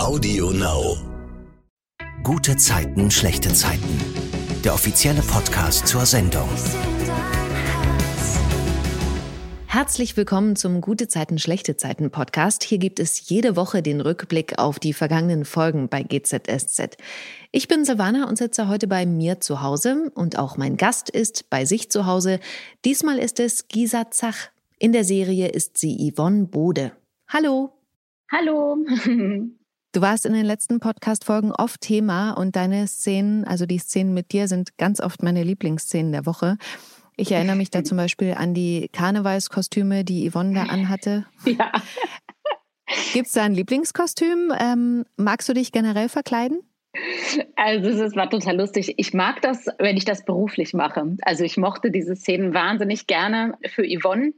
Audio Now. Gute Zeiten, schlechte Zeiten. Der offizielle Podcast zur Sendung. Herzlich willkommen zum Gute Zeiten, schlechte Zeiten Podcast. Hier gibt es jede Woche den Rückblick auf die vergangenen Folgen bei GZSZ. Ich bin Savannah und sitze heute bei mir zu Hause und auch mein Gast ist bei sich zu Hause. Diesmal ist es Gisa Zach. In der Serie ist sie Yvonne Bode. Hallo. Hallo. Du warst in den letzten Podcast-Folgen oft Thema und deine Szenen, also die Szenen mit dir, sind ganz oft meine Lieblingsszenen der Woche. Ich erinnere mich da zum Beispiel an die Karnevalskostüme, die Yvonne da anhatte. Ja. Gibt es da ein Lieblingskostüm? Ähm, magst du dich generell verkleiden? Also es war total lustig. Ich mag das, wenn ich das beruflich mache. Also ich mochte diese Szenen wahnsinnig gerne für Yvonne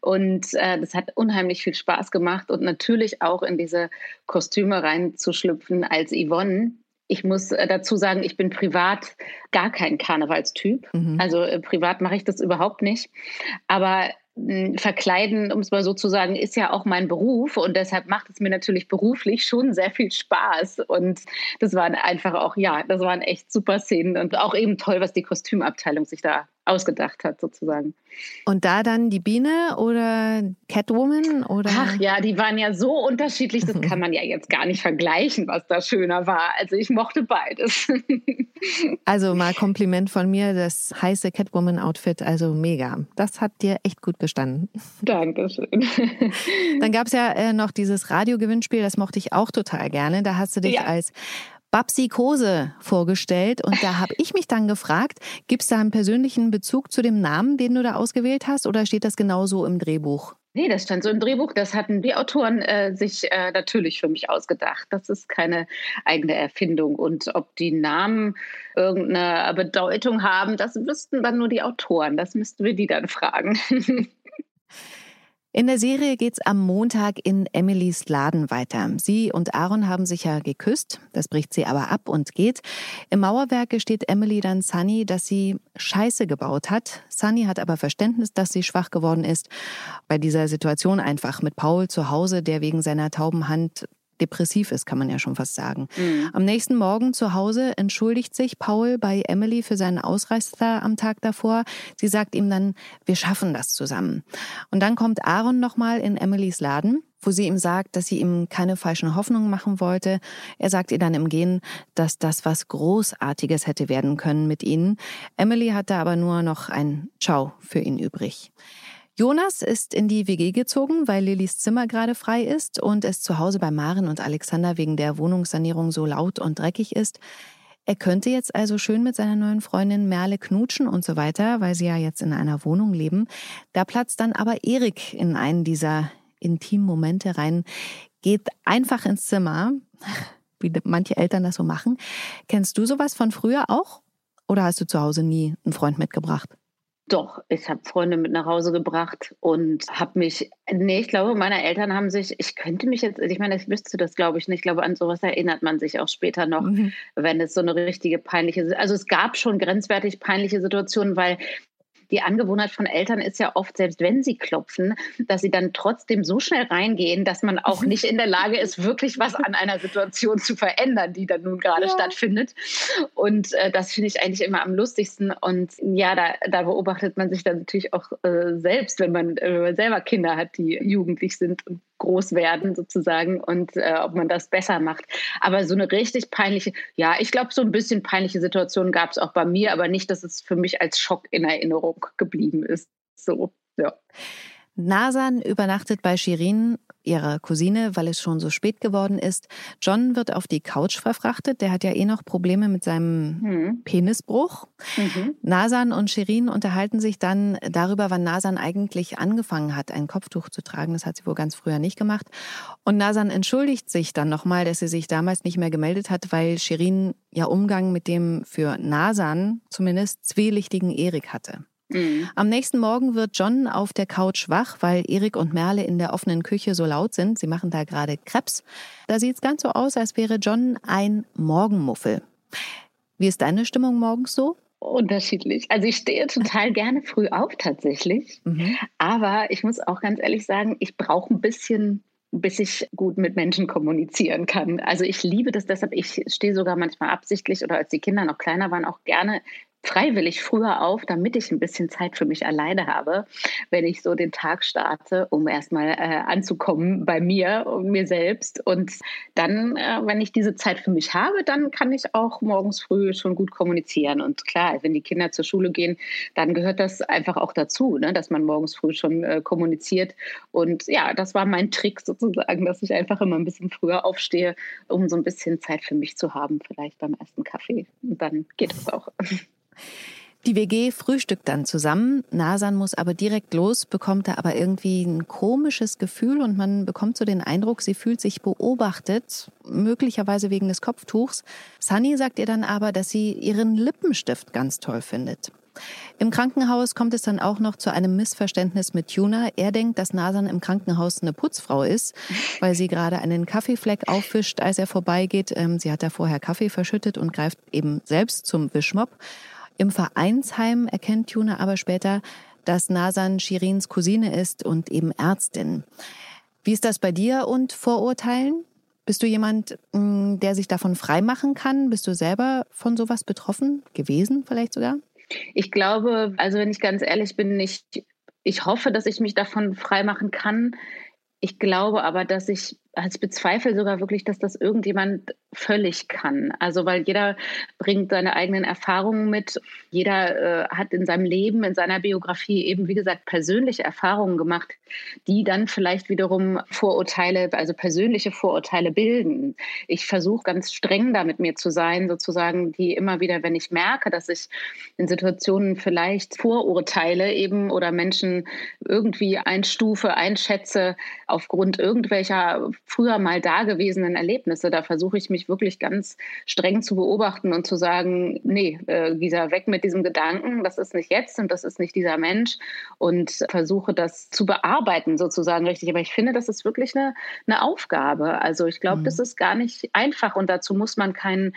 und äh, das hat unheimlich viel Spaß gemacht und natürlich auch in diese Kostüme reinzuschlüpfen als Yvonne. Ich muss äh, dazu sagen, ich bin privat gar kein Karnevalstyp. Mhm. Also äh, privat mache ich das überhaupt nicht. Aber Verkleiden, um es mal so zu sagen, ist ja auch mein Beruf und deshalb macht es mir natürlich beruflich schon sehr viel Spaß. Und das waren einfach auch, ja, das waren echt super Szenen und auch eben toll, was die Kostümabteilung sich da ausgedacht hat, sozusagen. Und da dann die Biene oder Catwoman oder? Ach ja, die waren ja so unterschiedlich, das kann man ja jetzt gar nicht vergleichen, was da schöner war. Also ich mochte beides. Also mal Kompliment von mir, das heiße Catwoman-Outfit, also mega. Das hat dir echt gut gestanden. Dankeschön. Dann gab es ja äh, noch dieses Radiogewinnspiel, das mochte ich auch total gerne. Da hast du dich ja. als Babsi Kose vorgestellt und da habe ich mich dann gefragt, gibt es da einen persönlichen Bezug zu dem Namen, den du da ausgewählt hast oder steht das genauso im Drehbuch? Nee, das stand so im Drehbuch. Das hatten die Autoren äh, sich äh, natürlich für mich ausgedacht. Das ist keine eigene Erfindung. Und ob die Namen irgendeine Bedeutung haben, das wüssten dann nur die Autoren. Das müssten wir die dann fragen. In der Serie geht's am Montag in Emilys Laden weiter. Sie und Aaron haben sich ja geküsst, das bricht sie aber ab und geht. Im Mauerwerk gesteht Emily dann Sunny, dass sie Scheiße gebaut hat. Sunny hat aber Verständnis, dass sie schwach geworden ist. Bei dieser Situation einfach mit Paul zu Hause, der wegen seiner tauben Hand depressiv ist, kann man ja schon fast sagen. Mhm. Am nächsten Morgen zu Hause entschuldigt sich Paul bei Emily für seinen Ausreißer am Tag davor. Sie sagt ihm dann, wir schaffen das zusammen. Und dann kommt Aaron nochmal in Emilys Laden wo sie ihm sagt, dass sie ihm keine falschen Hoffnungen machen wollte. Er sagt ihr dann im Gehen, dass das was Großartiges hätte werden können mit ihnen. Emily hatte aber nur noch ein Ciao für ihn übrig. Jonas ist in die WG gezogen, weil Lillys Zimmer gerade frei ist und es zu Hause bei Maren und Alexander wegen der Wohnungssanierung so laut und dreckig ist. Er könnte jetzt also schön mit seiner neuen Freundin Merle knutschen und so weiter, weil sie ja jetzt in einer Wohnung leben. Da platzt dann aber Erik in einen dieser intimen Momente rein, geht einfach ins Zimmer, wie manche Eltern das so machen. Kennst du sowas von früher auch? Oder hast du zu Hause nie einen Freund mitgebracht? Doch, ich habe Freunde mit nach Hause gebracht und habe mich, nee, ich glaube, meine Eltern haben sich, ich könnte mich jetzt, ich meine, ich wüsste das, glaube ich nicht, ich glaube, an sowas erinnert man sich auch später noch, mhm. wenn es so eine richtige peinliche, also es gab schon grenzwertig peinliche Situationen, weil die Angewohnheit von Eltern ist ja oft, selbst wenn sie klopfen, dass sie dann trotzdem so schnell reingehen, dass man auch nicht in der Lage ist, wirklich was an einer Situation zu verändern, die dann nun gerade ja. stattfindet. Und äh, das finde ich eigentlich immer am lustigsten. Und ja, da, da beobachtet man sich dann natürlich auch äh, selbst, wenn man, äh, wenn man selber Kinder hat, die jugendlich sind und groß werden sozusagen und äh, ob man das besser macht. Aber so eine richtig peinliche, ja, ich glaube, so ein bisschen peinliche Situation gab es auch bei mir, aber nicht, dass es für mich als Schock in Erinnerung geblieben ist. So, ja. Nasan übernachtet bei Shirin, ihrer Cousine, weil es schon so spät geworden ist. John wird auf die Couch verfrachtet. Der hat ja eh noch Probleme mit seinem mhm. Penisbruch. Mhm. Nasan und Shirin unterhalten sich dann darüber, wann Nasan eigentlich angefangen hat, ein Kopftuch zu tragen. Das hat sie wohl ganz früher nicht gemacht. Und Nasan entschuldigt sich dann nochmal, dass sie sich damals nicht mehr gemeldet hat, weil Shirin ja Umgang mit dem für Nasan zumindest zwielichtigen Erik hatte. Mhm. Am nächsten Morgen wird John auf der Couch wach, weil Erik und Merle in der offenen Küche so laut sind. Sie machen da gerade Krebs. Da sieht es ganz so aus, als wäre John ein Morgenmuffel. Wie ist deine Stimmung morgens so? Unterschiedlich. Also ich stehe total gerne früh auf tatsächlich. Mhm. Aber ich muss auch ganz ehrlich sagen, ich brauche ein bisschen bis ich gut mit Menschen kommunizieren kann. Also ich liebe das deshalb, ich stehe sogar manchmal absichtlich oder als die Kinder noch kleiner waren, auch gerne freiwillig früher auf, damit ich ein bisschen Zeit für mich alleine habe, wenn ich so den Tag starte, um erstmal äh, anzukommen bei mir und mir selbst. Und dann, äh, wenn ich diese Zeit für mich habe, dann kann ich auch morgens früh schon gut kommunizieren. Und klar, wenn die Kinder zur Schule gehen, dann gehört das einfach auch dazu, ne, dass man morgens früh schon äh, kommuniziert. Und ja, das war mein Trick sozusagen, dass ich einfach immer ein bisschen früher aufstehe, um so ein bisschen Zeit für mich zu haben, vielleicht beim ersten Kaffee. Und dann geht es auch. Die WG frühstückt dann zusammen. Nasan muss aber direkt los, bekommt da aber irgendwie ein komisches Gefühl und man bekommt so den Eindruck, sie fühlt sich beobachtet, möglicherweise wegen des Kopftuchs. Sunny sagt ihr dann aber, dass sie ihren Lippenstift ganz toll findet. Im Krankenhaus kommt es dann auch noch zu einem Missverständnis mit Tuna. Er denkt, dass Nasan im Krankenhaus eine Putzfrau ist, weil sie gerade einen Kaffeefleck auffischt, als er vorbeigeht. Ähm, sie hat da vorher Kaffee verschüttet und greift eben selbst zum Wischmopp. Im Vereinsheim erkennt Tuna aber später, dass Nasan Shirins Cousine ist und eben Ärztin. Wie ist das bei dir und Vorurteilen? Bist du jemand, mm, der sich davon freimachen kann? Bist du selber von sowas betroffen gewesen, vielleicht sogar? Ich glaube, also wenn ich ganz ehrlich bin, ich, ich hoffe, dass ich mich davon freimachen kann. Ich glaube aber, dass ich ich bezweifle sogar wirklich, dass das irgendjemand völlig kann. Also weil jeder bringt seine eigenen Erfahrungen mit. Jeder äh, hat in seinem Leben, in seiner Biografie eben, wie gesagt, persönliche Erfahrungen gemacht, die dann vielleicht wiederum Vorurteile, also persönliche Vorurteile bilden. Ich versuche ganz streng da mit mir zu sein, sozusagen, die immer wieder, wenn ich merke, dass ich in Situationen vielleicht Vorurteile eben oder Menschen irgendwie einstufe, einschätze aufgrund irgendwelcher früher mal dagewesenen Erlebnisse. Da versuche ich mich wirklich ganz streng zu beobachten und zu sagen, nee, äh, dieser weg mit diesem Gedanken, das ist nicht jetzt und das ist nicht dieser Mensch und versuche das zu bearbeiten sozusagen richtig. Aber ich finde, das ist wirklich eine, eine Aufgabe. Also ich glaube, mhm. das ist gar nicht einfach und dazu muss man keinen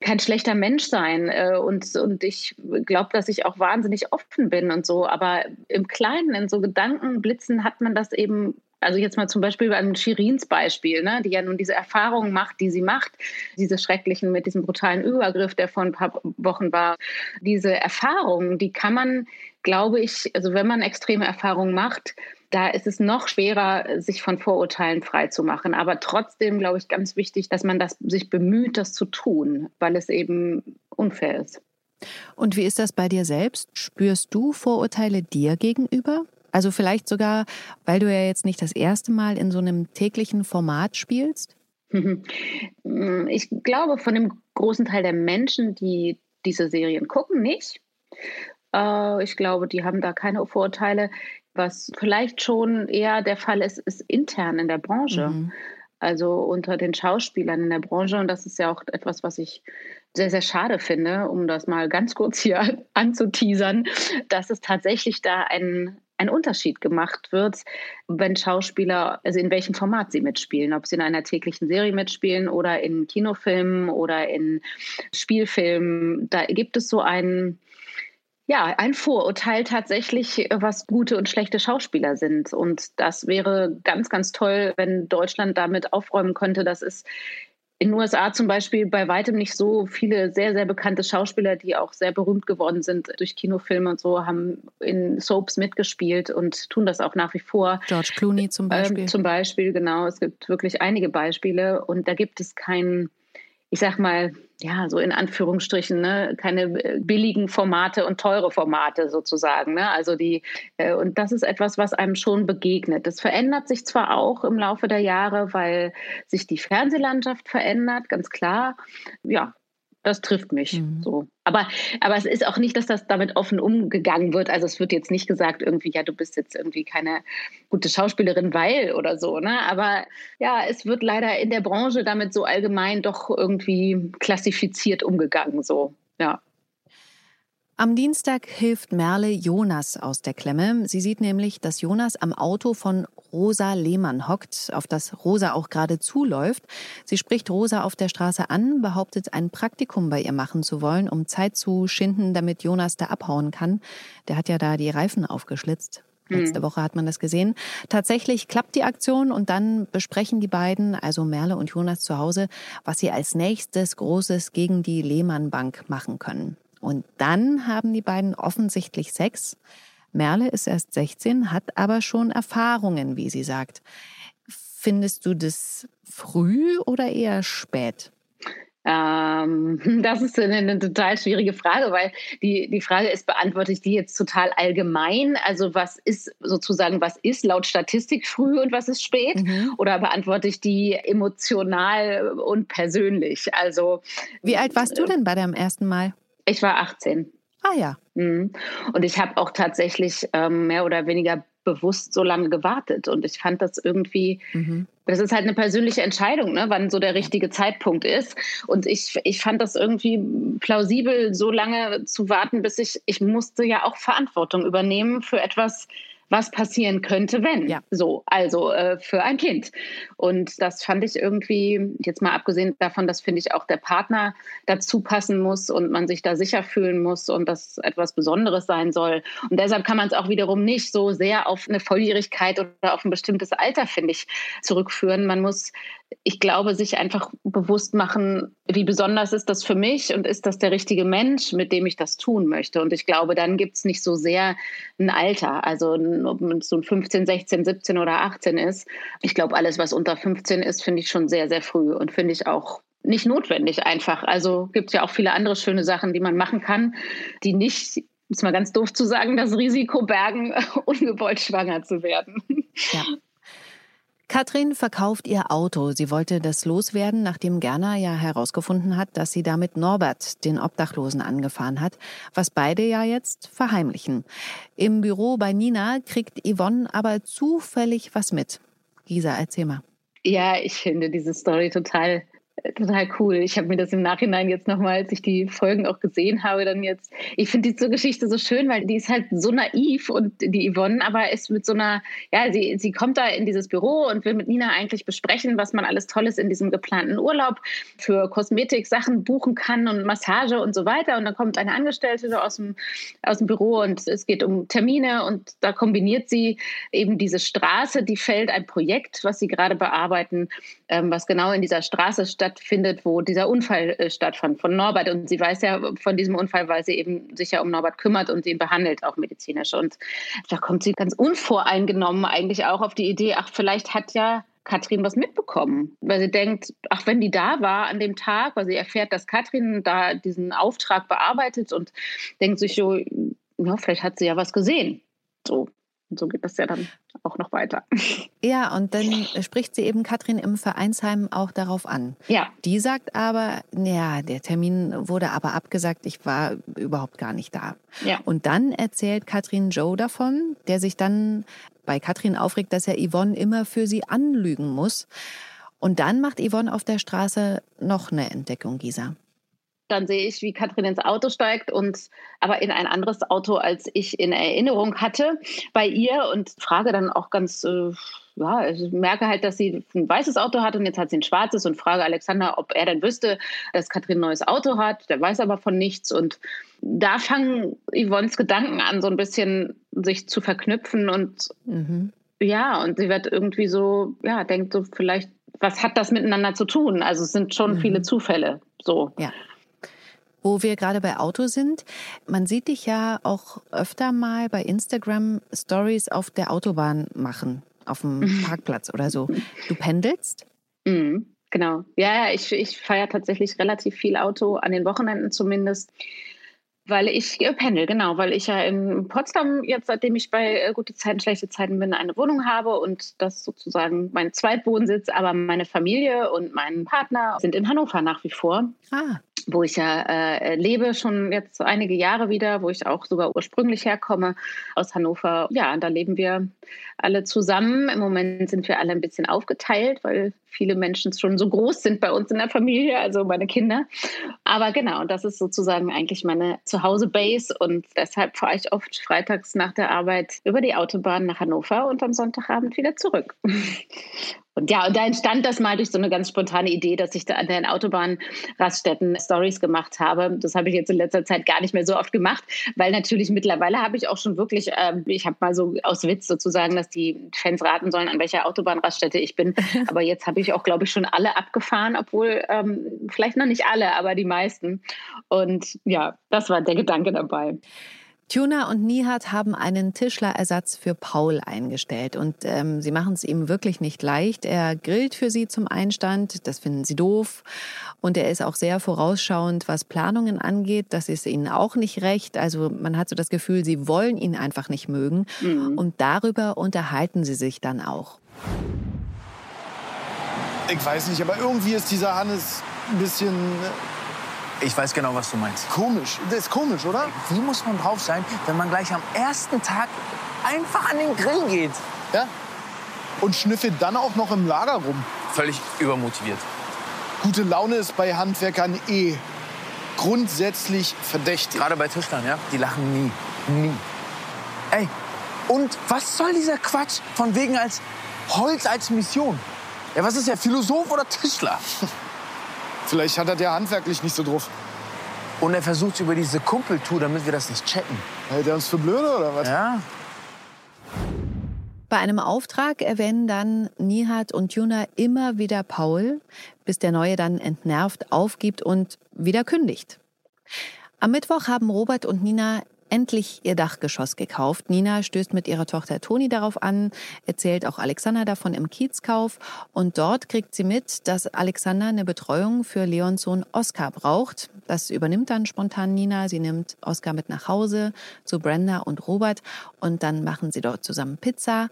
kein schlechter Mensch sein. Äh, und, und ich glaube, dass ich auch wahnsinnig offen bin und so. Aber im Kleinen, in so Gedankenblitzen hat man das eben also jetzt mal zum Beispiel an Shirins Beispiel, ne, die ja nun diese Erfahrungen macht, die sie macht, diese schrecklichen mit diesem brutalen Übergriff, der vor ein paar Wochen war. Diese Erfahrungen, die kann man, glaube ich, also wenn man extreme Erfahrungen macht, da ist es noch schwerer, sich von Vorurteilen frei zu machen. Aber trotzdem, glaube ich, ganz wichtig, dass man das, sich bemüht, das zu tun, weil es eben unfair ist. Und wie ist das bei dir selbst? Spürst du Vorurteile dir gegenüber? Also vielleicht sogar, weil du ja jetzt nicht das erste Mal in so einem täglichen Format spielst? Ich glaube, von dem großen Teil der Menschen, die diese Serien gucken, nicht. Äh, ich glaube, die haben da keine Vorurteile. Was vielleicht schon eher der Fall ist, ist intern in der Branche. Mhm. Also unter den Schauspielern in der Branche. Und das ist ja auch etwas, was ich sehr, sehr schade finde, um das mal ganz kurz hier anzuteasern, dass es tatsächlich da einen ein Unterschied gemacht wird, wenn Schauspieler, also in welchem Format sie mitspielen, ob sie in einer täglichen Serie mitspielen oder in Kinofilmen oder in Spielfilmen. Da gibt es so ein, ja, ein Vorurteil tatsächlich, was gute und schlechte Schauspieler sind. Und das wäre ganz, ganz toll, wenn Deutschland damit aufräumen könnte. Das ist in den USA zum Beispiel bei weitem nicht so viele sehr, sehr bekannte Schauspieler, die auch sehr berühmt geworden sind durch Kinofilme und so, haben in Soaps mitgespielt und tun das auch nach wie vor. George Clooney zum ähm, Beispiel. Ähm, zum Beispiel, genau. Es gibt wirklich einige Beispiele und da gibt es keinen ich sag mal, ja, so in Anführungsstrichen, ne, keine äh, billigen Formate und teure Formate sozusagen. Ne? Also die, äh, und das ist etwas, was einem schon begegnet. Das verändert sich zwar auch im Laufe der Jahre, weil sich die Fernsehlandschaft verändert, ganz klar. Ja, das trifft mich mhm. so. Aber, aber es ist auch nicht, dass das damit offen umgegangen wird. Also es wird jetzt nicht gesagt, irgendwie, ja, du bist jetzt irgendwie keine gute Schauspielerin, weil oder so. Ne? Aber ja, es wird leider in der Branche damit so allgemein doch irgendwie klassifiziert umgegangen. So, ja. Am Dienstag hilft Merle Jonas aus der Klemme. Sie sieht nämlich, dass Jonas am Auto von Rosa Lehmann hockt, auf das Rosa auch gerade zuläuft. Sie spricht Rosa auf der Straße an, behauptet, ein Praktikum bei ihr machen zu wollen, um Zeit zu schinden, damit Jonas da abhauen kann. Der hat ja da die Reifen aufgeschlitzt. Letzte mhm. Woche hat man das gesehen. Tatsächlich klappt die Aktion und dann besprechen die beiden, also Merle und Jonas zu Hause, was sie als nächstes Großes gegen die Lehmann Bank machen können. Und dann haben die beiden offensichtlich Sex. Merle ist erst 16, hat aber schon Erfahrungen, wie sie sagt. Findest du das früh oder eher spät? Ähm, das ist eine, eine, total schwierige Frage, weil die, die Frage ist, beantworte ich die jetzt total allgemein? Also was ist sozusagen, was ist laut Statistik früh und was ist spät? Mhm. Oder beantworte ich die emotional und persönlich? Also Wie alt warst du denn bei deinem ersten Mal? Ich war 18. Ah ja. Mhm. Und ich habe auch tatsächlich ähm, mehr oder weniger bewusst so lange gewartet. Und ich fand das irgendwie, mhm. das ist halt eine persönliche Entscheidung, ne, wann so der richtige Zeitpunkt ist. Und ich, ich fand das irgendwie plausibel, so lange zu warten, bis ich, ich musste ja auch Verantwortung übernehmen für etwas, was passieren könnte, wenn. Ja. So, also äh, für ein Kind. Und das fand ich irgendwie, jetzt mal abgesehen davon, dass finde ich auch der Partner dazu passen muss und man sich da sicher fühlen muss und das etwas Besonderes sein soll. Und deshalb kann man es auch wiederum nicht so sehr auf eine Volljährigkeit oder auf ein bestimmtes Alter, finde ich, zurückführen. Man muss ich glaube, sich einfach bewusst machen, wie besonders ist das für mich und ist das der richtige Mensch, mit dem ich das tun möchte. Und ich glaube, dann gibt es nicht so sehr ein Alter, also ob es so ein 15, 16, 17 oder 18 ist. Ich glaube, alles, was unter 15 ist, finde ich schon sehr, sehr früh und finde ich auch nicht notwendig einfach. Also gibt es ja auch viele andere schöne Sachen, die man machen kann, die nicht ist mal ganz doof zu sagen, das Risiko bergen, ungewollt schwanger zu werden. Ja. Katrin verkauft ihr Auto. Sie wollte das loswerden, nachdem Gerner ja herausgefunden hat, dass sie damit Norbert, den Obdachlosen, angefahren hat, was beide ja jetzt verheimlichen. Im Büro bei Nina kriegt Yvonne aber zufällig was mit. Gisa, erzähl mal. Ja, ich finde diese Story total total cool. Ich habe mir das im Nachhinein jetzt nochmal, als ich die Folgen auch gesehen habe, dann jetzt, ich finde diese Geschichte so schön, weil die ist halt so naiv und die Yvonne aber ist mit so einer, ja, sie, sie kommt da in dieses Büro und will mit Nina eigentlich besprechen, was man alles Tolles in diesem geplanten Urlaub für Kosmetik Sachen buchen kann und Massage und so weiter. Und dann kommt eine Angestellte aus dem, aus dem Büro und es geht um Termine und da kombiniert sie eben diese Straße, die fällt ein Projekt, was sie gerade bearbeiten, ähm, was genau in dieser Straße stattfindet stattfindet, wo dieser Unfall äh, stattfand von Norbert. Und sie weiß ja von diesem Unfall, weil sie eben sich ja um Norbert kümmert und ihn behandelt, auch medizinisch. Und da kommt sie ganz unvoreingenommen eigentlich auch auf die Idee, ach, vielleicht hat ja Katrin was mitbekommen, weil sie denkt, ach, wenn die da war an dem Tag, weil sie erfährt, dass Katrin da diesen Auftrag bearbeitet und denkt sich so, ja, vielleicht hat sie ja was gesehen. So. Und so geht das ja dann auch noch weiter. Ja, und dann spricht sie eben Katrin im Vereinsheim auch darauf an. Ja. Die sagt aber, ja, der Termin wurde aber abgesagt, ich war überhaupt gar nicht da. Ja. Und dann erzählt Katrin Joe davon, der sich dann bei Katrin aufregt, dass er Yvonne immer für sie anlügen muss. Und dann macht Yvonne auf der Straße noch eine Entdeckung, Gisa. Dann sehe ich, wie Katrin ins Auto steigt und aber in ein anderes Auto, als ich in Erinnerung hatte bei ihr und frage dann auch ganz, äh, ja, ich merke halt, dass sie ein weißes Auto hat und jetzt hat sie ein schwarzes und frage Alexander, ob er denn wüsste, dass Katrin ein neues Auto hat. Der weiß aber von nichts und da fangen Yvonnes Gedanken an, so ein bisschen sich zu verknüpfen und mhm. ja, und sie wird irgendwie so, ja, denkt so vielleicht, was hat das miteinander zu tun? Also es sind schon mhm. viele Zufälle, so. Ja. Wo wir gerade bei Auto sind, man sieht dich ja auch öfter mal bei Instagram Stories auf der Autobahn machen, auf dem Parkplatz oder so. Du pendelst? Mhm, genau. Ja, ich, ich feiere tatsächlich relativ viel Auto, an den Wochenenden zumindest. Weil ich äh, pendel, genau, weil ich ja in Potsdam jetzt, seitdem ich bei äh, gute Zeiten, schlechte Zeiten bin, eine Wohnung habe und das sozusagen mein Zweitwohnsitz, aber meine Familie und mein Partner sind in Hannover nach wie vor. Ah wo ich ja äh, lebe, schon jetzt einige Jahre wieder, wo ich auch sogar ursprünglich herkomme aus Hannover. Ja, da leben wir alle zusammen. Im Moment sind wir alle ein bisschen aufgeteilt, weil viele Menschen schon so groß sind bei uns in der Familie, also meine Kinder. Aber genau, das ist sozusagen eigentlich meine Zuhause-Base und deshalb fahre ich oft freitags nach der Arbeit über die Autobahn nach Hannover und am Sonntagabend wieder zurück. Und ja, und da entstand das mal durch so eine ganz spontane Idee, dass ich da an den Autobahnraststätten Stories gemacht habe. Das habe ich jetzt in letzter Zeit gar nicht mehr so oft gemacht, weil natürlich mittlerweile habe ich auch schon wirklich, äh, ich habe mal so aus Witz sozusagen, dass die Fans raten sollen, an welcher Autobahnraststätte ich bin. Aber jetzt habe ich auch, glaube ich, schon alle abgefahren, obwohl ähm, vielleicht noch nicht alle, aber die meisten. Und ja, das war der Gedanke dabei. Tuna und Nihat haben einen Tischlerersatz für Paul eingestellt und ähm, sie machen es ihm wirklich nicht leicht. Er grillt für sie zum Einstand, das finden sie doof und er ist auch sehr vorausschauend, was Planungen angeht. Das ist ihnen auch nicht recht. Also man hat so das Gefühl, sie wollen ihn einfach nicht mögen mhm. und darüber unterhalten sie sich dann auch. Ich weiß nicht, aber irgendwie ist dieser Hannes ein bisschen ich weiß genau, was du meinst. Komisch. Das ist komisch, oder? Wie muss man drauf sein, wenn man gleich am ersten Tag einfach an den Grill geht? Ja. Und schnüffelt dann auch noch im Lager rum. Völlig übermotiviert. Gute Laune ist bei Handwerkern eh grundsätzlich verdächtig. Gerade bei Tischlern, ja? Die lachen nie. Nie. Ey, und was soll dieser Quatsch von wegen als Holz als Mission? Ja, was ist der Philosoph oder Tischler? Vielleicht hat er der handwerklich nicht so drauf. Und er versucht über diese Kumpeltour, damit wir das nicht checken. Hält er uns für blöde oder was? Ja. Bei einem Auftrag erwähnen dann Nihat und Juna immer wieder Paul, bis der Neue dann entnervt aufgibt und wieder kündigt. Am Mittwoch haben Robert und Nina endlich ihr Dachgeschoss gekauft. Nina stößt mit ihrer Tochter Toni darauf an, erzählt auch Alexander davon im Kiezkauf und dort kriegt sie mit, dass Alexander eine Betreuung für Leons Sohn Oskar braucht. Das übernimmt dann spontan Nina. Sie nimmt Oskar mit nach Hause zu Brenda und Robert und dann machen sie dort zusammen Pizza.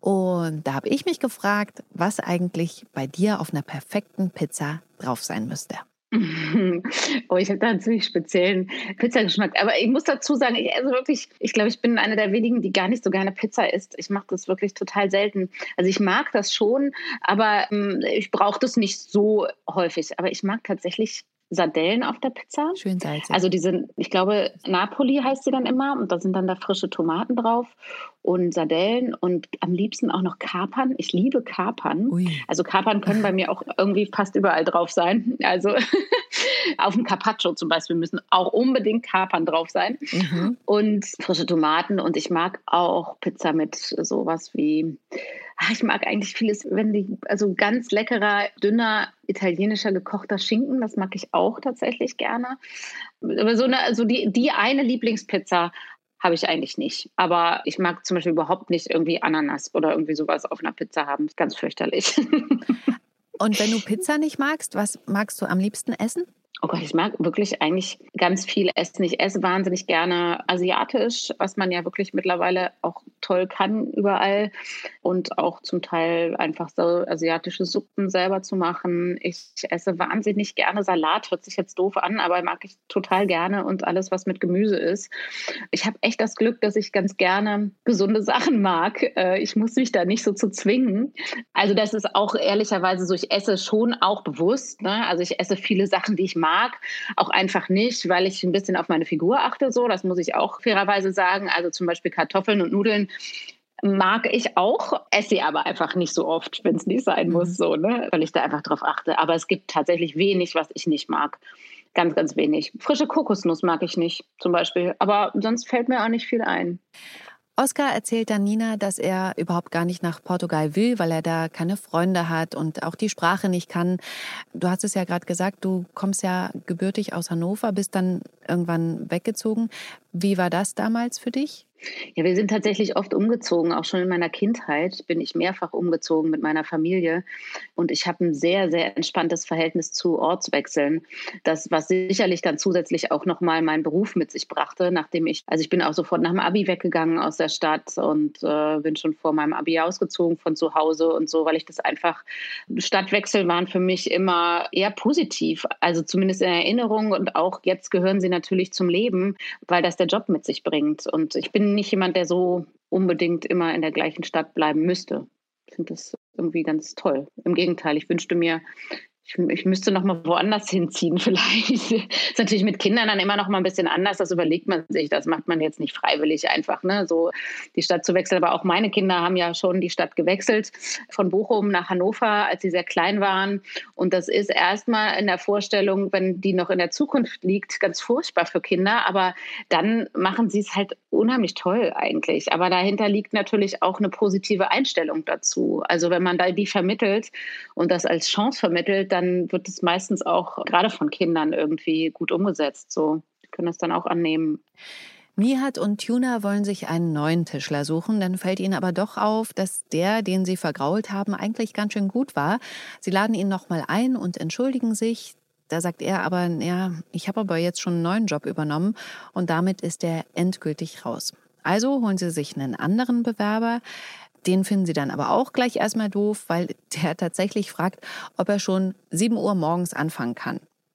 Und da habe ich mich gefragt, was eigentlich bei dir auf einer perfekten Pizza drauf sein müsste. Oh, ich habe da einen ziemlich speziellen Pizzageschmack. Aber ich muss dazu sagen, ich esse wirklich, ich glaube, ich bin eine der wenigen, die gar nicht so gerne Pizza isst. Ich mache das wirklich total selten. Also ich mag das schon, aber ähm, ich brauche das nicht so häufig. Aber ich mag tatsächlich Sardellen auf der Pizza. Schön salzig. Also die sind, ich glaube, Napoli heißt sie dann immer und da sind dann da frische Tomaten drauf und Sardellen und am liebsten auch noch Kapern. Ich liebe Kapern. Ui. Also Kapern können bei mir auch irgendwie fast überall drauf sein. Also auf dem Carpaccio zum Beispiel müssen auch unbedingt Kapern drauf sein mhm. und frische Tomaten und ich mag auch Pizza mit sowas wie Ah, ich mag eigentlich vieles, wenn die, also ganz leckerer, dünner, italienischer gekochter Schinken, das mag ich auch tatsächlich gerne. Aber so eine, also die, die eine Lieblingspizza habe ich eigentlich nicht. Aber ich mag zum Beispiel überhaupt nicht irgendwie Ananas oder irgendwie sowas auf einer Pizza haben. Ganz fürchterlich. Und wenn du Pizza nicht magst, was magst du am liebsten essen? Oh Gott, ich mag wirklich eigentlich ganz viel essen. Ich esse wahnsinnig gerne asiatisch, was man ja wirklich mittlerweile auch toll kann überall. Und auch zum Teil einfach so asiatische Suppen selber zu machen. Ich esse wahnsinnig gerne Salat, hört sich jetzt doof an, aber mag ich total gerne und alles, was mit Gemüse ist. Ich habe echt das Glück, dass ich ganz gerne gesunde Sachen mag. Äh, ich muss mich da nicht so zu zwingen. Also das ist auch ehrlicherweise so, ich esse schon auch bewusst. Ne? Also ich esse viele Sachen, die ich mag mag. Auch einfach nicht, weil ich ein bisschen auf meine Figur achte. So, das muss ich auch fairerweise sagen. Also zum Beispiel Kartoffeln und Nudeln mag ich auch, esse aber einfach nicht so oft, wenn es nicht sein muss, mhm. so, ne? weil ich da einfach drauf achte. Aber es gibt tatsächlich wenig, was ich nicht mag. Ganz, ganz wenig. Frische Kokosnuss mag ich nicht, zum Beispiel. Aber sonst fällt mir auch nicht viel ein. Oskar erzählt dann Nina, dass er überhaupt gar nicht nach Portugal will, weil er da keine Freunde hat und auch die Sprache nicht kann. Du hast es ja gerade gesagt, du kommst ja gebürtig aus Hannover, bist dann irgendwann weggezogen. Wie war das damals für dich? Ja, wir sind tatsächlich oft umgezogen. Auch schon in meiner Kindheit bin ich mehrfach umgezogen mit meiner Familie. Und ich habe ein sehr, sehr entspanntes Verhältnis zu Ortswechseln. Das, was sicherlich dann zusätzlich auch nochmal meinen Beruf mit sich brachte, nachdem ich, also ich bin auch sofort nach dem Abi weggegangen aus der Stadt und äh, bin schon vor meinem Abi ausgezogen von zu Hause und so, weil ich das einfach, Stadtwechsel waren für mich immer eher positiv. Also zumindest in Erinnerung und auch jetzt gehören sie natürlich zum Leben, weil das der Job mit sich bringt. Und ich bin nicht jemand, der so unbedingt immer in der gleichen Stadt bleiben müsste. Ich finde das irgendwie ganz toll. Im Gegenteil, ich wünschte mir, ich, ich müsste noch mal woanders hinziehen vielleicht. ist natürlich mit Kindern dann immer noch mal ein bisschen anders. Das überlegt man sich. Das macht man jetzt nicht freiwillig einfach, ne? so die Stadt zu wechseln. Aber auch meine Kinder haben ja schon die Stadt gewechselt von Bochum nach Hannover, als sie sehr klein waren. Und das ist erstmal in der Vorstellung, wenn die noch in der Zukunft liegt, ganz furchtbar für Kinder. Aber dann machen sie es halt unheimlich toll eigentlich. Aber dahinter liegt natürlich auch eine positive Einstellung dazu. Also wenn man da die vermittelt und das als Chance vermittelt, dann wird es meistens auch gerade von Kindern irgendwie gut umgesetzt. So die können das dann auch annehmen. Nihat und Tuna wollen sich einen neuen Tischler suchen, dann fällt ihnen aber doch auf, dass der, den sie vergrault haben, eigentlich ganz schön gut war. Sie laden ihn nochmal ein und entschuldigen sich. Da sagt er aber, ja, ich habe aber jetzt schon einen neuen Job übernommen und damit ist er endgültig raus. Also holen sie sich einen anderen Bewerber. Den finden sie dann aber auch gleich erstmal doof, weil der tatsächlich fragt, ob er schon 7 Uhr morgens anfangen kann.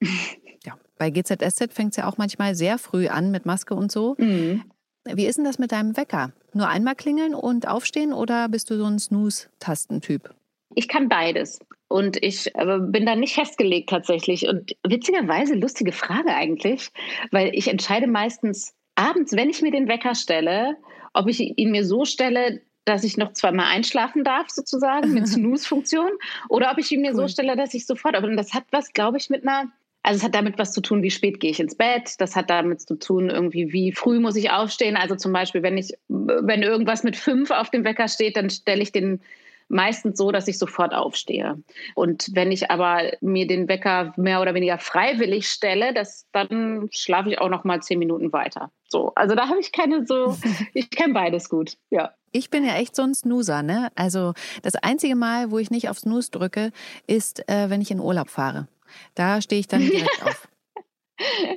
ja, bei GZSZ fängt es ja auch manchmal sehr früh an mit Maske und so. Mhm. Wie ist denn das mit deinem Wecker? Nur einmal klingeln und aufstehen oder bist du so ein Snooze-Tastentyp? Ich kann beides. Und ich äh, bin da nicht festgelegt tatsächlich. Und witzigerweise, lustige Frage eigentlich, weil ich entscheide meistens abends, wenn ich mir den Wecker stelle, ob ich ihn mir so stelle, dass ich noch zweimal einschlafen darf, sozusagen, mit Snooze-Funktion, oder ob ich ihn mir cool. so stelle, dass ich sofort. Aber das hat was, glaube ich, mit einer. Also es hat damit was zu tun, wie spät gehe ich ins Bett. Das hat damit zu tun, irgendwie, wie früh muss ich aufstehen. Also zum Beispiel, wenn ich, wenn irgendwas mit fünf auf dem Wecker steht, dann stelle ich den meistens so, dass ich sofort aufstehe. Und wenn ich aber mir den Wecker mehr oder weniger freiwillig stelle, das, dann schlafe ich auch noch mal zehn Minuten weiter. So, also da habe ich keine so, ich kenne beides gut, ja. Ich bin ja echt so ein Snoozer, ne? Also das einzige Mal, wo ich nicht auf Snooze drücke, ist, äh, wenn ich in Urlaub fahre. Da stehe ich dann direkt auf.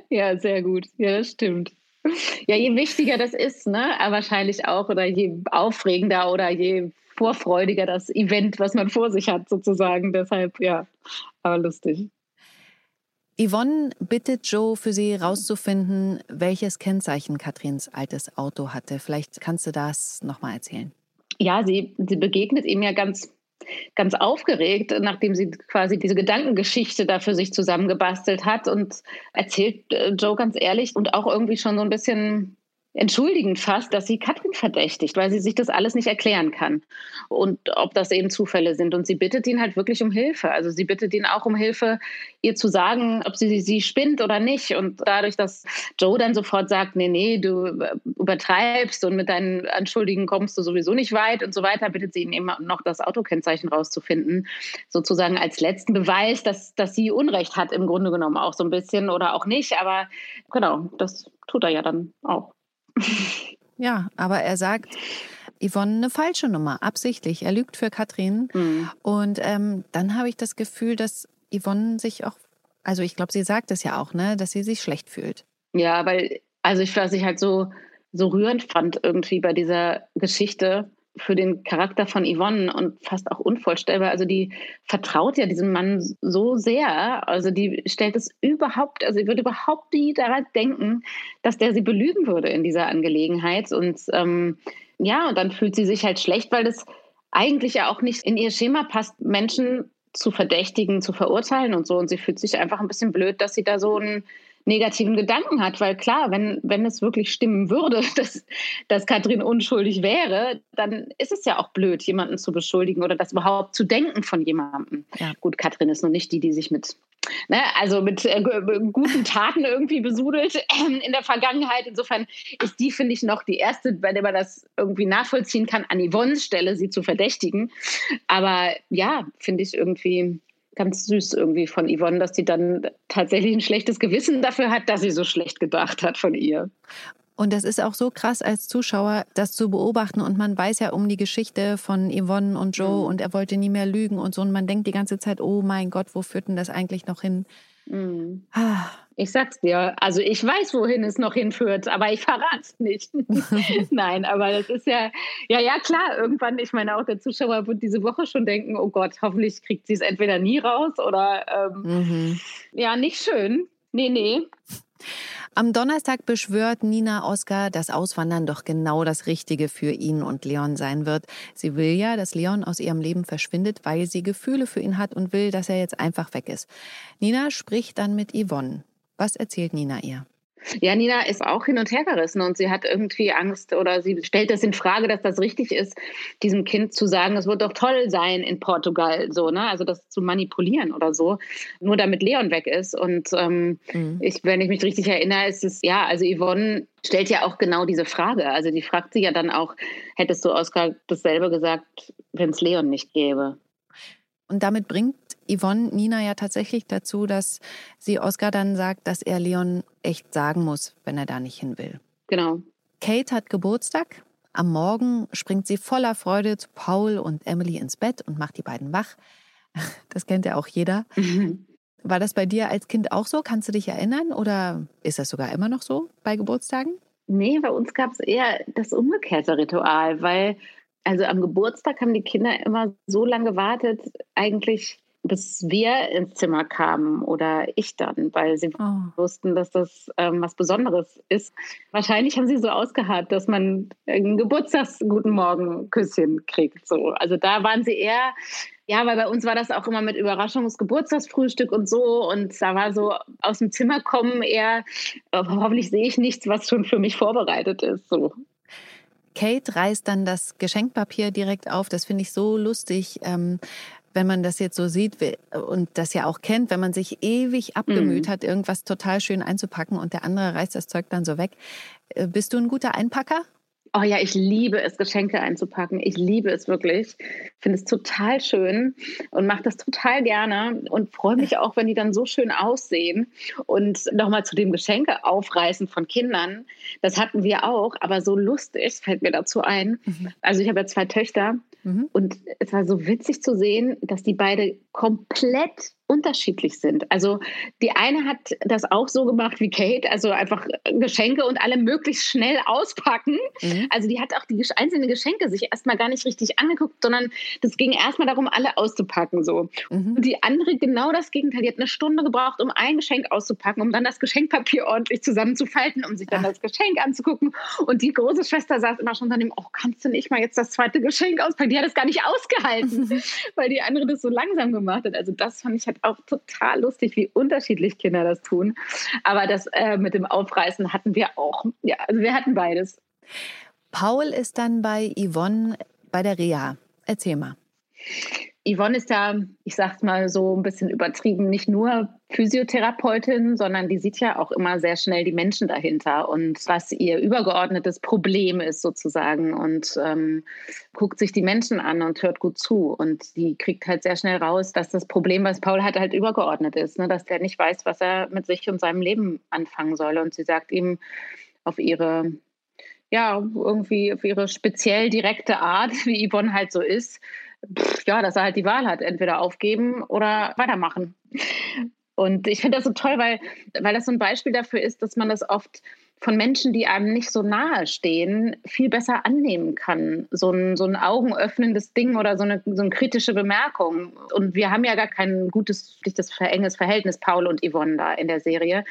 Ja, sehr gut. Ja, das stimmt. Ja, je wichtiger das ist, ne, wahrscheinlich auch, oder je aufregender oder je vorfreudiger das Event, was man vor sich hat, sozusagen. Deshalb, ja, aber lustig. Yvonne bittet Joe, für sie herauszufinden, welches Kennzeichen Katrins altes Auto hatte. Vielleicht kannst du das nochmal erzählen. Ja, sie, sie begegnet ihm ja ganz, ganz aufgeregt, nachdem sie quasi diese Gedankengeschichte da für sich zusammengebastelt hat und erzählt äh, Joe ganz ehrlich und auch irgendwie schon so ein bisschen entschuldigend fast, dass sie Katrin verdächtigt, weil sie sich das alles nicht erklären kann. Und ob das eben Zufälle sind. Und sie bittet ihn halt wirklich um Hilfe. Also sie bittet ihn auch um Hilfe, ihr zu sagen, ob sie sie spinnt oder nicht. Und dadurch, dass Joe dann sofort sagt, nee, nee, du übertreibst und mit deinen Anschuldigen kommst du sowieso nicht weit und so weiter, bittet sie ihn eben noch das Autokennzeichen rauszufinden. Sozusagen als letzten Beweis, dass, dass sie Unrecht hat, im Grunde genommen auch so ein bisschen oder auch nicht. Aber genau, das tut er ja dann auch. Ja, aber er sagt, Yvonne eine falsche Nummer, absichtlich. Er lügt für Katrin. Mhm. Und ähm, dann habe ich das Gefühl, dass Yvonne sich auch, also ich glaube, sie sagt es ja auch, ne, dass sie sich schlecht fühlt. Ja, weil, also ich, was ich halt so, so rührend fand irgendwie bei dieser Geschichte, für den Charakter von Yvonne und fast auch unvorstellbar. Also die vertraut ja diesem Mann so sehr. Also die stellt es überhaupt, also sie würde überhaupt nie daran denken, dass der sie belügen würde in dieser Angelegenheit. Und ähm, ja, und dann fühlt sie sich halt schlecht, weil das eigentlich ja auch nicht in ihr Schema passt, Menschen zu verdächtigen, zu verurteilen und so. Und sie fühlt sich einfach ein bisschen blöd, dass sie da so ein negativen Gedanken hat. Weil klar, wenn, wenn es wirklich stimmen würde, dass, dass Katrin unschuldig wäre, dann ist es ja auch blöd, jemanden zu beschuldigen oder das überhaupt zu denken von jemandem. Ja. Gut, Katrin ist noch nicht die, die sich mit, ne, also mit äh, guten Taten irgendwie besudelt äh, in der Vergangenheit. Insofern ist die, finde ich, noch die erste, bei der man das irgendwie nachvollziehen kann, an Yvonnes Stelle sie zu verdächtigen. Aber ja, finde ich irgendwie ganz süß irgendwie von Yvonne, dass sie dann tatsächlich ein schlechtes Gewissen dafür hat, dass sie so schlecht gedacht hat von ihr. Und das ist auch so krass als Zuschauer, das zu beobachten. Und man weiß ja um die Geschichte von Yvonne und Joe mhm. und er wollte nie mehr lügen und so. Und man denkt die ganze Zeit, oh mein Gott, wo führt denn das eigentlich noch hin? Mhm. Ah. Ich sag's dir. Also ich weiß, wohin es noch hinführt, aber ich verrate es nicht. Nein, aber das ist ja, ja, ja, klar, irgendwann, ich meine, auch der Zuschauer wird diese Woche schon denken, oh Gott, hoffentlich kriegt sie es entweder nie raus oder ähm, mhm. ja, nicht schön. Nee, nee. Am Donnerstag beschwört Nina Oskar, dass Auswandern doch genau das Richtige für ihn und Leon sein wird. Sie will ja, dass Leon aus ihrem Leben verschwindet, weil sie Gefühle für ihn hat und will, dass er jetzt einfach weg ist. Nina spricht dann mit Yvonne. Was erzählt Nina ihr? Ja, Nina ist auch hin und her gerissen und sie hat irgendwie Angst oder sie stellt das in Frage, dass das richtig ist, diesem Kind zu sagen, es wird doch toll sein in Portugal, so, ne? Also das zu manipulieren oder so, nur damit Leon weg ist. Und ähm, mhm. ich, wenn ich mich richtig erinnere, ist es, ja, also Yvonne stellt ja auch genau diese Frage. Also die fragt sie ja dann auch, hättest du Oskar dasselbe gesagt, wenn es Leon nicht gäbe? Und damit bringt Yvonne Nina ja tatsächlich dazu, dass sie Oscar dann sagt, dass er Leon echt sagen muss, wenn er da nicht hin will. Genau. Kate hat Geburtstag. Am Morgen springt sie voller Freude zu Paul und Emily ins Bett und macht die beiden wach. Das kennt ja auch jeder. Mhm. War das bei dir als Kind auch so? Kannst du dich erinnern? Oder ist das sogar immer noch so bei Geburtstagen? Nee, bei uns gab es eher das umgekehrte Ritual, weil also am Geburtstag haben die Kinder immer so lange gewartet, eigentlich bis wir ins Zimmer kamen oder ich dann, weil sie oh. wussten, dass das ähm, was Besonderes ist. Wahrscheinlich haben sie so ausgeharrt, dass man ein Geburtstags-Guten Morgen-Küsschen kriegt. So. Also da waren sie eher, ja, weil bei uns war das auch immer mit Überraschungsgeburtstagsfrühstück und so. Und da war so aus dem Zimmer kommen eher, äh, hoffentlich sehe ich nichts, was schon für mich vorbereitet ist. So. Kate reißt dann das Geschenkpapier direkt auf. Das finde ich so lustig. Ähm, wenn man das jetzt so sieht und das ja auch kennt, wenn man sich ewig abgemüht mhm. hat, irgendwas total schön einzupacken und der andere reißt das Zeug dann so weg. Äh, bist du ein guter Einpacker? Oh ja, ich liebe es, Geschenke einzupacken. Ich liebe es wirklich. Finde es total schön und mache das total gerne und freue mich auch, wenn die dann so schön aussehen. Und nochmal zu dem Geschenke aufreißen von Kindern. Das hatten wir auch, aber so lustig fällt mir dazu ein. Mhm. Also ich habe ja zwei Töchter mhm. und es war so witzig zu sehen, dass die beide komplett unterschiedlich sind. Also die eine hat das auch so gemacht wie Kate, also einfach Geschenke und alle möglichst schnell auspacken. Mhm. Also die hat auch die einzelnen Geschenke sich erstmal gar nicht richtig angeguckt, sondern das ging erstmal darum, alle auszupacken so. Mhm. Und die andere genau das Gegenteil, die hat eine Stunde gebraucht, um ein Geschenk auszupacken, um dann das Geschenkpapier ordentlich zusammenzufalten, um sich dann Ach. das Geschenk anzugucken. Und die große Schwester saß immer schon daneben, oh, kannst du nicht mal jetzt das zweite Geschenk auspacken? Die hat es gar nicht ausgehalten, weil die andere das so langsam gemacht hat. Also das fand ich halt auch total lustig, wie unterschiedlich Kinder das tun. Aber das äh, mit dem Aufreißen hatten wir auch. Ja, also wir hatten beides. Paul ist dann bei Yvonne bei der Reha. Erzähl mal. Yvonne ist da, ich sag's mal so ein bisschen übertrieben, nicht nur Physiotherapeutin, sondern die sieht ja auch immer sehr schnell die Menschen dahinter und was ihr übergeordnetes Problem ist sozusagen und ähm, guckt sich die Menschen an und hört gut zu. Und die kriegt halt sehr schnell raus, dass das Problem, was Paul hat, halt übergeordnet ist, ne? dass der nicht weiß, was er mit sich und seinem Leben anfangen soll. Und sie sagt ihm auf ihre ja, irgendwie auf ihre speziell direkte Art, wie Yvonne halt so ist, pff, ja, dass er halt die Wahl hat, entweder aufgeben oder weitermachen. Und ich finde das so toll, weil, weil das so ein Beispiel dafür ist, dass man das oft von Menschen, die einem nicht so nahe stehen, viel besser annehmen kann. So ein, so ein augenöffnendes Ding oder so eine, so eine kritische Bemerkung. Und wir haben ja gar kein gutes, das enges Verhältnis, Paul und Yvonne da in der Serie.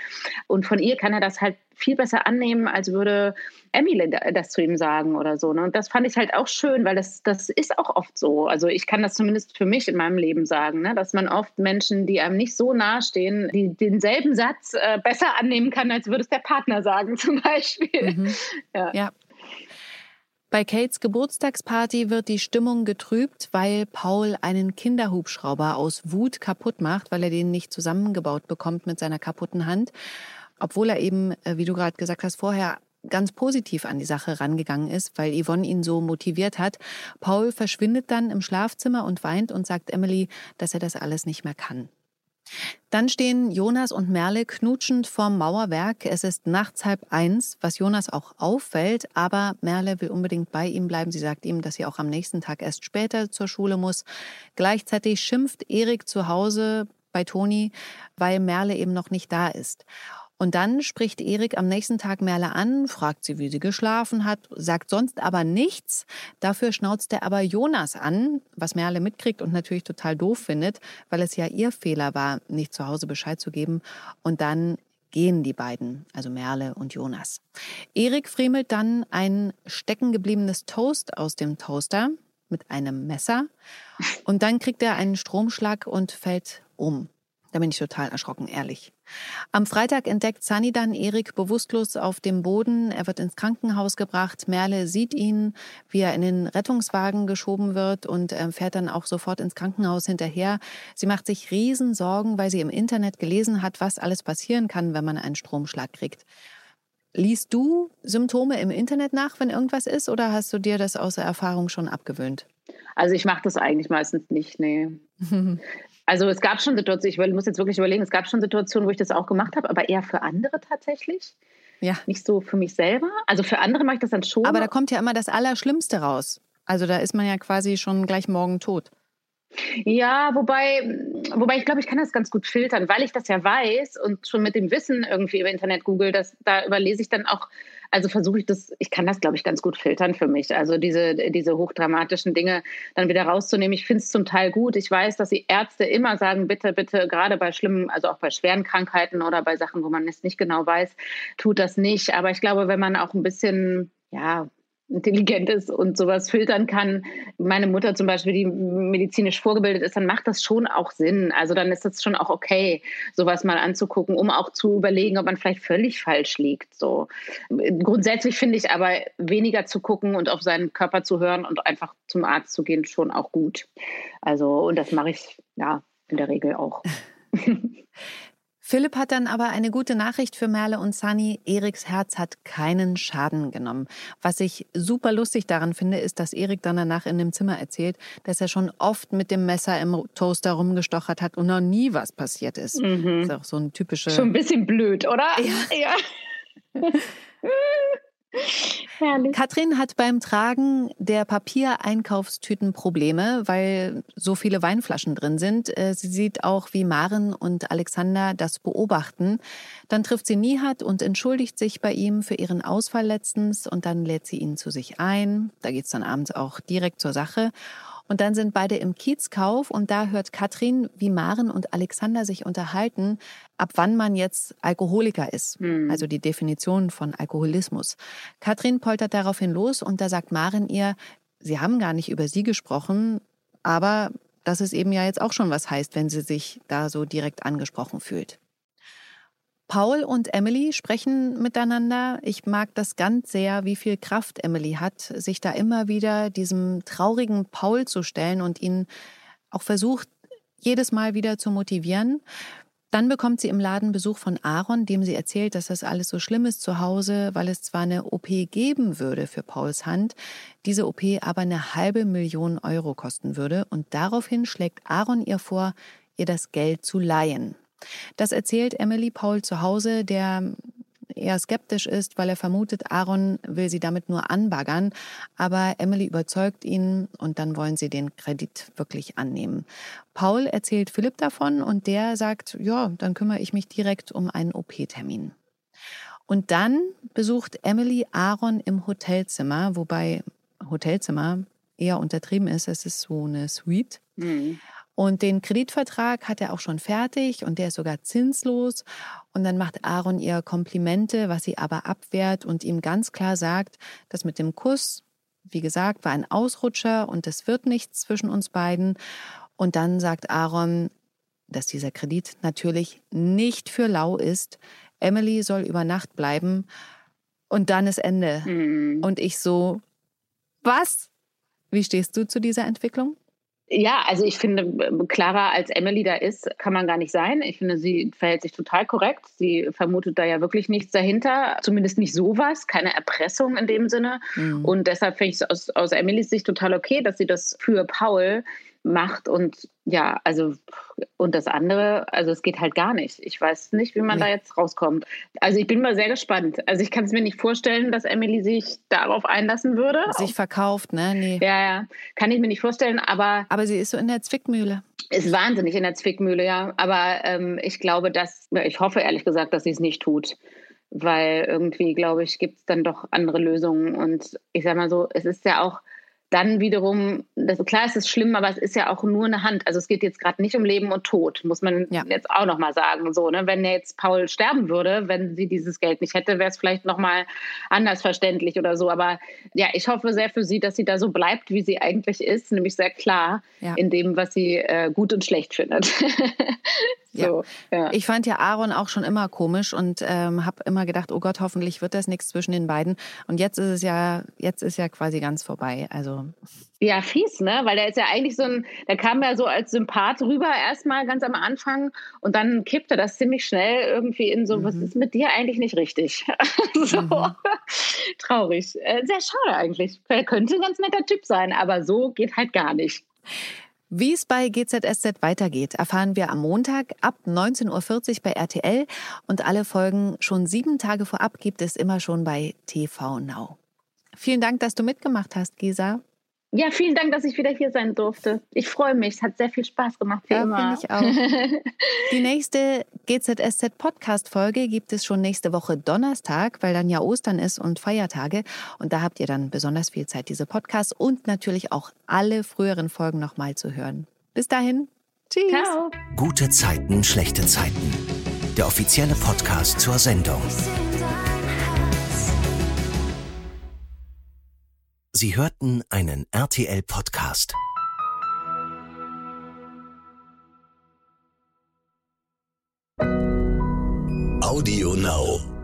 Und von ihr kann er das halt viel besser annehmen, als würde Emily das zu ihm sagen oder so. Ne? Und das fand ich halt auch schön, weil das, das ist auch oft so. Also ich kann das zumindest für mich in meinem Leben sagen, ne? dass man oft Menschen, die einem nicht so nahestehen, die denselben Satz äh, besser annehmen kann, als würde es der Partner sagen zum Beispiel. Mhm. Ja. ja. Bei Kates Geburtstagsparty wird die Stimmung getrübt, weil Paul einen Kinderhubschrauber aus Wut kaputt macht, weil er den nicht zusammengebaut bekommt mit seiner kaputten Hand obwohl er eben, äh, wie du gerade gesagt hast, vorher ganz positiv an die Sache rangegangen ist, weil Yvonne ihn so motiviert hat. Paul verschwindet dann im Schlafzimmer und weint und sagt Emily, dass er das alles nicht mehr kann. Dann stehen Jonas und Merle knutschend vorm Mauerwerk. Es ist nachts halb eins, was Jonas auch auffällt, aber Merle will unbedingt bei ihm bleiben. Sie sagt ihm, dass sie auch am nächsten Tag erst später zur Schule muss. Gleichzeitig schimpft Erik zu Hause bei Toni, weil Merle eben noch nicht da ist. Und dann spricht Erik am nächsten Tag Merle an, fragt sie, wie sie geschlafen hat, sagt sonst aber nichts. Dafür schnauzt er aber Jonas an, was Merle mitkriegt und natürlich total doof findet, weil es ja ihr Fehler war, nicht zu Hause Bescheid zu geben. Und dann gehen die beiden, also Merle und Jonas. Erik friemelt dann ein steckengebliebenes Toast aus dem Toaster mit einem Messer und dann kriegt er einen Stromschlag und fällt um. Da bin ich total erschrocken, ehrlich. Am Freitag entdeckt Sunny dann Erik bewusstlos auf dem Boden. Er wird ins Krankenhaus gebracht. Merle sieht ihn, wie er in den Rettungswagen geschoben wird und äh, fährt dann auch sofort ins Krankenhaus hinterher. Sie macht sich Riesensorgen, weil sie im Internet gelesen hat, was alles passieren kann, wenn man einen Stromschlag kriegt. Liest du Symptome im Internet nach, wenn irgendwas ist, oder hast du dir das außer Erfahrung schon abgewöhnt? Also ich mache das eigentlich meistens nicht, nee. Also es gab schon Situationen, ich muss jetzt wirklich überlegen, es gab schon Situationen, wo ich das auch gemacht habe, aber eher für andere tatsächlich. Ja. Nicht so für mich selber. Also für andere mache ich das dann schon. Aber da kommt ja immer das Allerschlimmste raus. Also da ist man ja quasi schon gleich morgen tot. Ja, wobei, wobei ich glaube, ich kann das ganz gut filtern, weil ich das ja weiß und schon mit dem Wissen irgendwie über Internet google, dass da überlese ich dann auch also versuche ich das, ich kann das, glaube ich, ganz gut filtern für mich. Also diese, diese hochdramatischen Dinge dann wieder rauszunehmen. Ich finde es zum Teil gut. Ich weiß, dass die Ärzte immer sagen, bitte, bitte, gerade bei schlimmen, also auch bei schweren Krankheiten oder bei Sachen, wo man es nicht genau weiß, tut das nicht. Aber ich glaube, wenn man auch ein bisschen, ja, intelligent ist und sowas filtern kann. Meine Mutter zum Beispiel, die medizinisch vorgebildet ist, dann macht das schon auch Sinn. Also dann ist das schon auch okay, sowas mal anzugucken, um auch zu überlegen, ob man vielleicht völlig falsch liegt. So grundsätzlich finde ich aber weniger zu gucken und auf seinen Körper zu hören und einfach zum Arzt zu gehen schon auch gut. Also und das mache ich ja in der Regel auch. Philipp hat dann aber eine gute Nachricht für Merle und Sunny. Eriks Herz hat keinen Schaden genommen. Was ich super lustig daran finde, ist, dass Erik dann danach in dem Zimmer erzählt, dass er schon oft mit dem Messer im Toaster rumgestochert hat und noch nie was passiert ist. Mhm. Das ist auch so ein typischer. Schon ein bisschen blöd, oder? Ja. ja. Herrlich. Katrin hat beim Tragen der Papiereinkaufstüten Probleme, weil so viele Weinflaschen drin sind. Äh, sie sieht auch, wie Maren und Alexander das beobachten. Dann trifft sie Nihat und entschuldigt sich bei ihm für ihren Ausfall letztens und dann lädt sie ihn zu sich ein. Da geht's dann abends auch direkt zur Sache. Und dann sind beide im Kiezkauf und da hört Katrin, wie Maren und Alexander sich unterhalten, ab wann man jetzt Alkoholiker ist. Hm. Also die Definition von Alkoholismus. Katrin poltert daraufhin los und da sagt Maren ihr, sie haben gar nicht über sie gesprochen, aber dass es eben ja jetzt auch schon was heißt, wenn sie sich da so direkt angesprochen fühlt. Paul und Emily sprechen miteinander. Ich mag das ganz sehr, wie viel Kraft Emily hat, sich da immer wieder diesem traurigen Paul zu stellen und ihn auch versucht, jedes Mal wieder zu motivieren. Dann bekommt sie im Laden Besuch von Aaron, dem sie erzählt, dass das alles so schlimm ist zu Hause, weil es zwar eine OP geben würde für Pauls Hand, diese OP aber eine halbe Million Euro kosten würde und daraufhin schlägt Aaron ihr vor, ihr das Geld zu leihen. Das erzählt Emily Paul zu Hause, der eher skeptisch ist, weil er vermutet, Aaron will sie damit nur anbaggern. Aber Emily überzeugt ihn und dann wollen sie den Kredit wirklich annehmen. Paul erzählt Philipp davon und der sagt, ja, dann kümmere ich mich direkt um einen OP-Termin. Und dann besucht Emily Aaron im Hotelzimmer, wobei Hotelzimmer eher untertrieben ist. Es ist so eine Suite. Mhm. Und den Kreditvertrag hat er auch schon fertig und der ist sogar zinslos. Und dann macht Aaron ihr Komplimente, was sie aber abwehrt und ihm ganz klar sagt, dass mit dem Kuss, wie gesagt, war ein Ausrutscher und es wird nichts zwischen uns beiden. Und dann sagt Aaron, dass dieser Kredit natürlich nicht für lau ist. Emily soll über Nacht bleiben und dann ist Ende. Mhm. Und ich so, was? Wie stehst du zu dieser Entwicklung? Ja, also ich finde, klarer als Emily da ist, kann man gar nicht sein. Ich finde, sie verhält sich total korrekt. Sie vermutet da ja wirklich nichts dahinter, zumindest nicht sowas, keine Erpressung in dem Sinne. Mhm. Und deshalb finde ich es aus, aus Emilys Sicht total okay, dass sie das für Paul macht und ja, also und das andere, also es geht halt gar nicht. Ich weiß nicht, wie man nee. da jetzt rauskommt. Also ich bin mal sehr gespannt. Also ich kann es mir nicht vorstellen, dass Emily sich darauf einlassen würde. Sich verkauft, ne? Nee. Ja, ja, kann ich mir nicht vorstellen, aber aber sie ist so in der Zwickmühle. Ist wahnsinnig in der Zwickmühle, ja. Aber ähm, ich glaube, dass ich hoffe ehrlich gesagt, dass sie es nicht tut weil irgendwie, glaube ich, gibt es dann doch andere Lösungen. Und ich sage mal so, es ist ja auch dann wiederum, das, klar, es ist schlimm, aber es ist ja auch nur eine Hand. Also es geht jetzt gerade nicht um Leben und Tod, muss man ja. jetzt auch nochmal sagen. So, ne? Wenn jetzt Paul sterben würde, wenn sie dieses Geld nicht hätte, wäre es vielleicht nochmal anders verständlich oder so. Aber ja, ich hoffe sehr für sie, dass sie da so bleibt, wie sie eigentlich ist, nämlich sehr klar ja. in dem, was sie äh, gut und schlecht findet. So, ja. Ich fand ja Aaron auch schon immer komisch und ähm, habe immer gedacht, oh Gott, hoffentlich wird das nichts zwischen den beiden. Und jetzt ist es ja, jetzt ist ja quasi ganz vorbei. Also ja, fies, ne? Weil der ist ja eigentlich so ein, der kam ja so als Sympath rüber erstmal ganz am Anfang und dann kippte das ziemlich schnell irgendwie in so, mhm. was ist mit dir eigentlich nicht richtig? so mhm. traurig. Äh, sehr schade eigentlich. Er könnte ein ganz netter Typ sein, aber so geht halt gar nicht. Wie es bei GZSZ weitergeht, erfahren wir am Montag ab 19.40 Uhr bei RTL und alle Folgen schon sieben Tage vorab gibt es immer schon bei TV Now. Vielen Dank, dass du mitgemacht hast, Gisa. Ja, vielen Dank, dass ich wieder hier sein durfte. Ich freue mich. Es hat sehr viel Spaß gemacht, wie ja, immer. ich auch. Die nächste GZSZ Podcast-Folge gibt es schon nächste Woche Donnerstag, weil dann ja Ostern ist und Feiertage. Und da habt ihr dann besonders viel Zeit, diese Podcasts und natürlich auch alle früheren Folgen nochmal zu hören. Bis dahin. Tschüss. Ciao. Gute Zeiten, schlechte Zeiten. Der offizielle Podcast zur Sendung. Sie hörten einen RTL-Podcast. Audio Now.